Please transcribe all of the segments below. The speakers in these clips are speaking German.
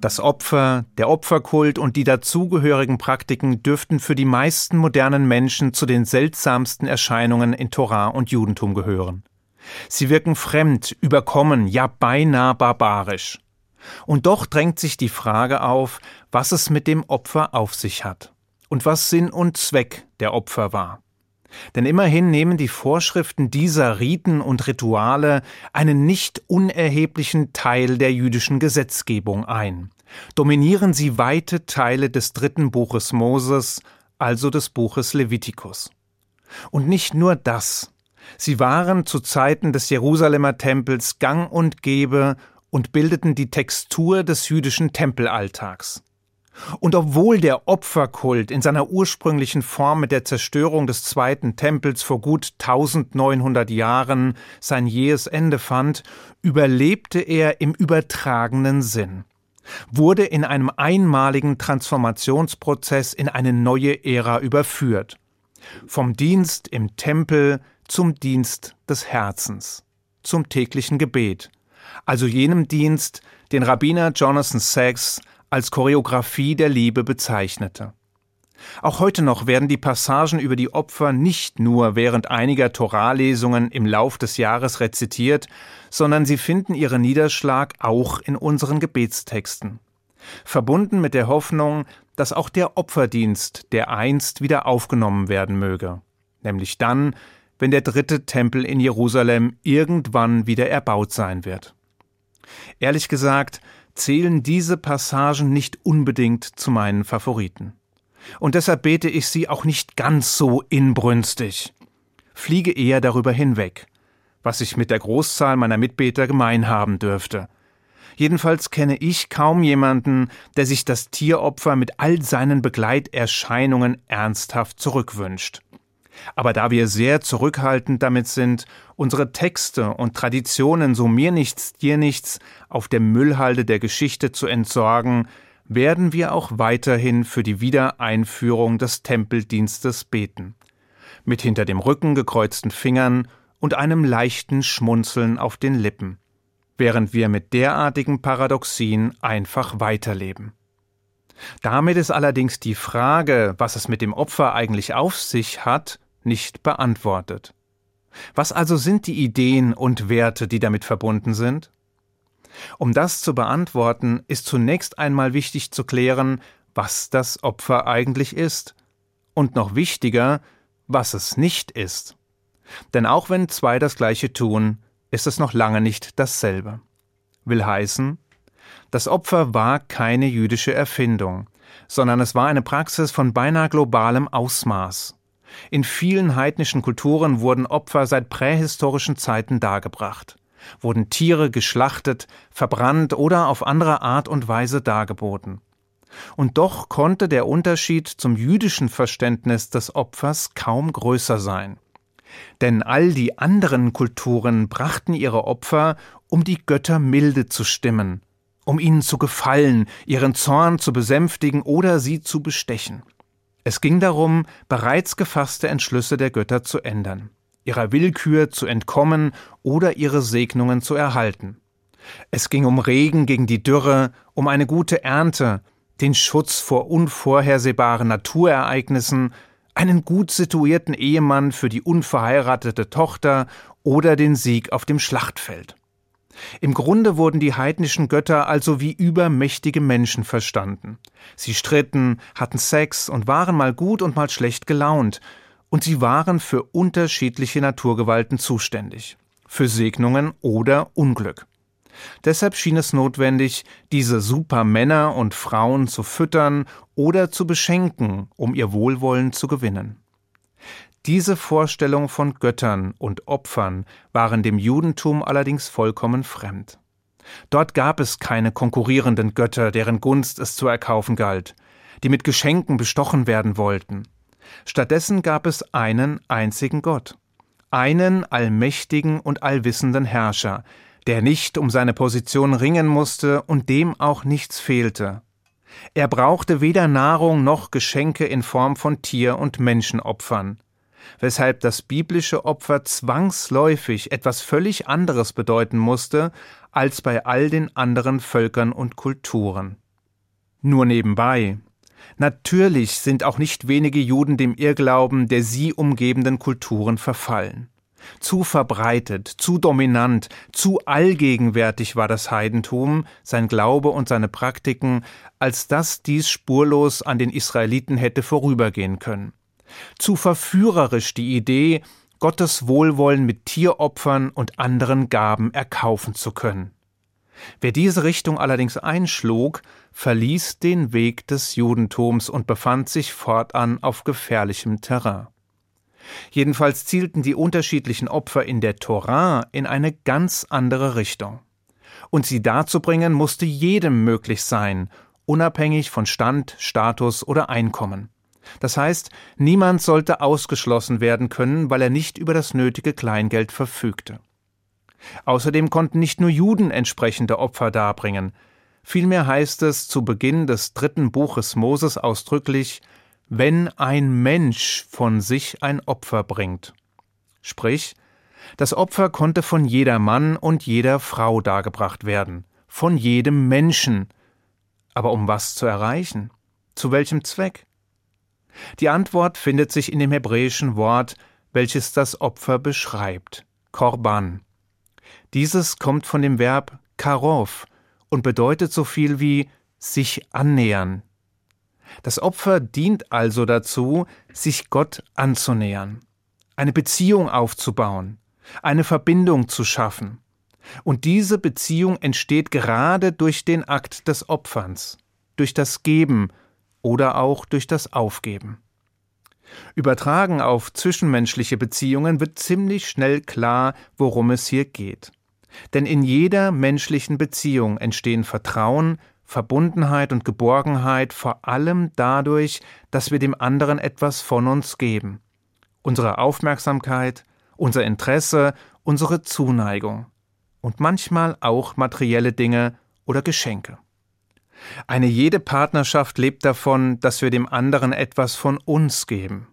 Das Opfer, der Opferkult und die dazugehörigen Praktiken dürften für die meisten modernen Menschen zu den seltsamsten Erscheinungen in Torah und Judentum gehören. Sie wirken fremd, überkommen, ja beinahe barbarisch. Und doch drängt sich die Frage auf, was es mit dem Opfer auf sich hat und was Sinn und Zweck der Opfer war. Denn immerhin nehmen die Vorschriften dieser Riten und Rituale einen nicht unerheblichen Teil der jüdischen Gesetzgebung ein. Dominieren sie weite Teile des dritten Buches Moses, also des Buches Levitikus. Und nicht nur das. Sie waren zu Zeiten des Jerusalemer Tempels gang und gäbe und bildeten die Textur des jüdischen Tempelalltags. Und obwohl der Opferkult in seiner ursprünglichen Form mit der Zerstörung des zweiten Tempels vor gut 1900 Jahren sein jähes Ende fand, überlebte er im übertragenen Sinn, wurde in einem einmaligen Transformationsprozess in eine neue Ära überführt. Vom Dienst im Tempel zum Dienst des Herzens, zum täglichen Gebet, also jenem Dienst, den Rabbiner Jonathan Sachs als Choreografie der Liebe bezeichnete. Auch heute noch werden die Passagen über die Opfer nicht nur während einiger Toralesungen im Lauf des Jahres rezitiert, sondern sie finden ihren Niederschlag auch in unseren Gebetstexten. Verbunden mit der Hoffnung, dass auch der Opferdienst dereinst wieder aufgenommen werden möge, nämlich dann, wenn der dritte Tempel in Jerusalem irgendwann wieder erbaut sein wird. Ehrlich gesagt, zählen diese Passagen nicht unbedingt zu meinen Favoriten. Und deshalb bete ich sie auch nicht ganz so inbrünstig. Fliege eher darüber hinweg, was ich mit der Großzahl meiner Mitbeter gemein haben dürfte. Jedenfalls kenne ich kaum jemanden, der sich das Tieropfer mit all seinen Begleiterscheinungen ernsthaft zurückwünscht. Aber da wir sehr zurückhaltend damit sind, unsere Texte und Traditionen so mir nichts, dir nichts auf der Müllhalde der Geschichte zu entsorgen, werden wir auch weiterhin für die Wiedereinführung des Tempeldienstes beten. Mit hinter dem Rücken gekreuzten Fingern und einem leichten Schmunzeln auf den Lippen, während wir mit derartigen Paradoxien einfach weiterleben. Damit ist allerdings die Frage, was es mit dem Opfer eigentlich auf sich hat, nicht beantwortet. Was also sind die Ideen und Werte, die damit verbunden sind? Um das zu beantworten, ist zunächst einmal wichtig zu klären, was das Opfer eigentlich ist. Und noch wichtiger, was es nicht ist. Denn auch wenn zwei das gleiche tun, ist es noch lange nicht dasselbe. Will heißen, das Opfer war keine jüdische Erfindung, sondern es war eine Praxis von beinahe globalem Ausmaß. In vielen heidnischen Kulturen wurden Opfer seit prähistorischen Zeiten dargebracht, wurden Tiere geschlachtet, verbrannt oder auf andere Art und Weise dargeboten. Und doch konnte der Unterschied zum jüdischen Verständnis des Opfers kaum größer sein. Denn all die anderen Kulturen brachten ihre Opfer, um die Götter milde zu stimmen, um ihnen zu gefallen, ihren Zorn zu besänftigen oder sie zu bestechen. Es ging darum, bereits gefasste Entschlüsse der Götter zu ändern, ihrer Willkür zu entkommen oder ihre Segnungen zu erhalten. Es ging um Regen gegen die Dürre, um eine gute Ernte, den Schutz vor unvorhersehbaren Naturereignissen, einen gut situierten Ehemann für die unverheiratete Tochter oder den Sieg auf dem Schlachtfeld. Im Grunde wurden die heidnischen Götter also wie übermächtige Menschen verstanden. Sie stritten, hatten Sex und waren mal gut und mal schlecht gelaunt, und sie waren für unterschiedliche Naturgewalten zuständig, für Segnungen oder Unglück. Deshalb schien es notwendig, diese Supermänner und Frauen zu füttern oder zu beschenken, um ihr Wohlwollen zu gewinnen. Diese Vorstellung von Göttern und Opfern waren dem Judentum allerdings vollkommen fremd. Dort gab es keine konkurrierenden Götter, deren Gunst es zu erkaufen galt, die mit Geschenken bestochen werden wollten. Stattdessen gab es einen einzigen Gott, einen allmächtigen und allwissenden Herrscher, der nicht um seine Position ringen musste und dem auch nichts fehlte. Er brauchte weder Nahrung noch Geschenke in Form von Tier- und Menschenopfern weshalb das biblische Opfer zwangsläufig etwas völlig anderes bedeuten musste als bei all den anderen Völkern und Kulturen. Nur nebenbei. Natürlich sind auch nicht wenige Juden dem Irrglauben der sie umgebenden Kulturen verfallen. Zu verbreitet, zu dominant, zu allgegenwärtig war das Heidentum, sein Glaube und seine Praktiken, als dass dies spurlos an den Israeliten hätte vorübergehen können. Zu verführerisch die Idee, Gottes Wohlwollen mit Tieropfern und anderen Gaben erkaufen zu können. Wer diese Richtung allerdings einschlug, verließ den Weg des Judentums und befand sich fortan auf gefährlichem Terrain. Jedenfalls zielten die unterschiedlichen Opfer in der Torah in eine ganz andere Richtung. Und sie darzubringen musste jedem möglich sein, unabhängig von Stand, Status oder Einkommen. Das heißt, niemand sollte ausgeschlossen werden können, weil er nicht über das nötige Kleingeld verfügte. Außerdem konnten nicht nur Juden entsprechende Opfer darbringen. Vielmehr heißt es zu Beginn des dritten Buches Moses ausdrücklich, wenn ein Mensch von sich ein Opfer bringt. Sprich, das Opfer konnte von jeder Mann und jeder Frau dargebracht werden, von jedem Menschen. Aber um was zu erreichen? Zu welchem Zweck? Die Antwort findet sich in dem hebräischen Wort, welches das Opfer beschreibt, Korban. Dieses kommt von dem Verb karov und bedeutet so viel wie sich annähern. Das Opfer dient also dazu, sich Gott anzunähern, eine Beziehung aufzubauen, eine Verbindung zu schaffen. Und diese Beziehung entsteht gerade durch den Akt des Opferns, durch das Geben oder auch durch das Aufgeben. Übertragen auf zwischenmenschliche Beziehungen wird ziemlich schnell klar, worum es hier geht. Denn in jeder menschlichen Beziehung entstehen Vertrauen, Verbundenheit und Geborgenheit vor allem dadurch, dass wir dem anderen etwas von uns geben. Unsere Aufmerksamkeit, unser Interesse, unsere Zuneigung und manchmal auch materielle Dinge oder Geschenke. Eine jede Partnerschaft lebt davon, dass wir dem anderen etwas von uns geben.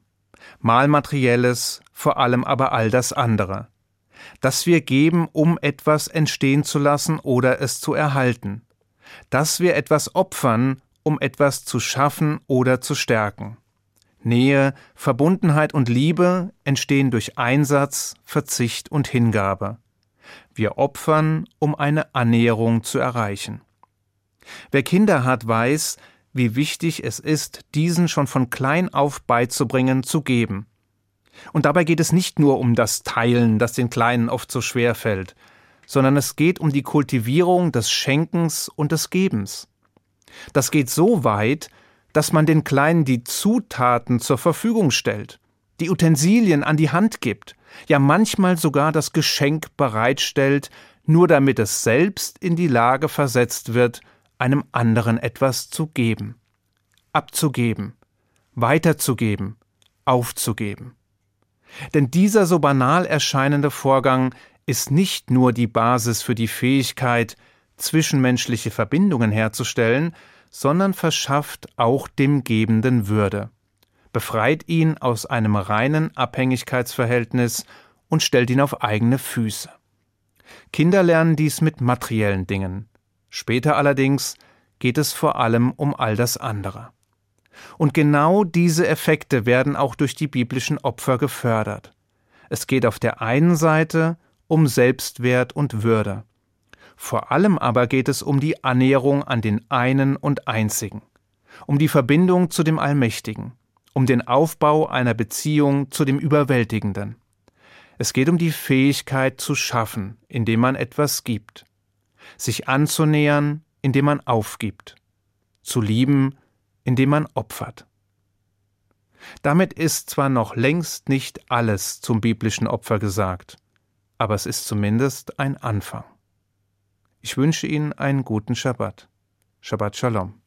Mal materielles, vor allem aber all das andere dass wir geben, um etwas entstehen zu lassen oder es zu erhalten, dass wir etwas opfern, um etwas zu schaffen oder zu stärken. Nähe, Verbundenheit und Liebe entstehen durch Einsatz, Verzicht und Hingabe. Wir opfern, um eine Annäherung zu erreichen. Wer Kinder hat, weiß, wie wichtig es ist, diesen schon von klein auf beizubringen, zu geben. Und dabei geht es nicht nur um das Teilen, das den Kleinen oft so schwer fällt, sondern es geht um die Kultivierung des Schenkens und des Gebens. Das geht so weit, dass man den Kleinen die Zutaten zur Verfügung stellt, die Utensilien an die Hand gibt, ja manchmal sogar das Geschenk bereitstellt, nur damit es selbst in die Lage versetzt wird, einem anderen etwas zu geben, abzugeben, weiterzugeben, aufzugeben. Denn dieser so banal erscheinende Vorgang ist nicht nur die Basis für die Fähigkeit, zwischenmenschliche Verbindungen herzustellen, sondern verschafft auch dem Gebenden Würde, befreit ihn aus einem reinen Abhängigkeitsverhältnis und stellt ihn auf eigene Füße. Kinder lernen dies mit materiellen Dingen. Später allerdings geht es vor allem um all das andere. Und genau diese Effekte werden auch durch die biblischen Opfer gefördert. Es geht auf der einen Seite um Selbstwert und Würde. Vor allem aber geht es um die Annäherung an den einen und einzigen, um die Verbindung zu dem Allmächtigen, um den Aufbau einer Beziehung zu dem Überwältigenden. Es geht um die Fähigkeit zu schaffen, indem man etwas gibt, sich anzunähern, indem man aufgibt, zu lieben, indem man opfert. Damit ist zwar noch längst nicht alles zum biblischen Opfer gesagt, aber es ist zumindest ein Anfang. Ich wünsche Ihnen einen guten Schabbat. Shabbat Shalom.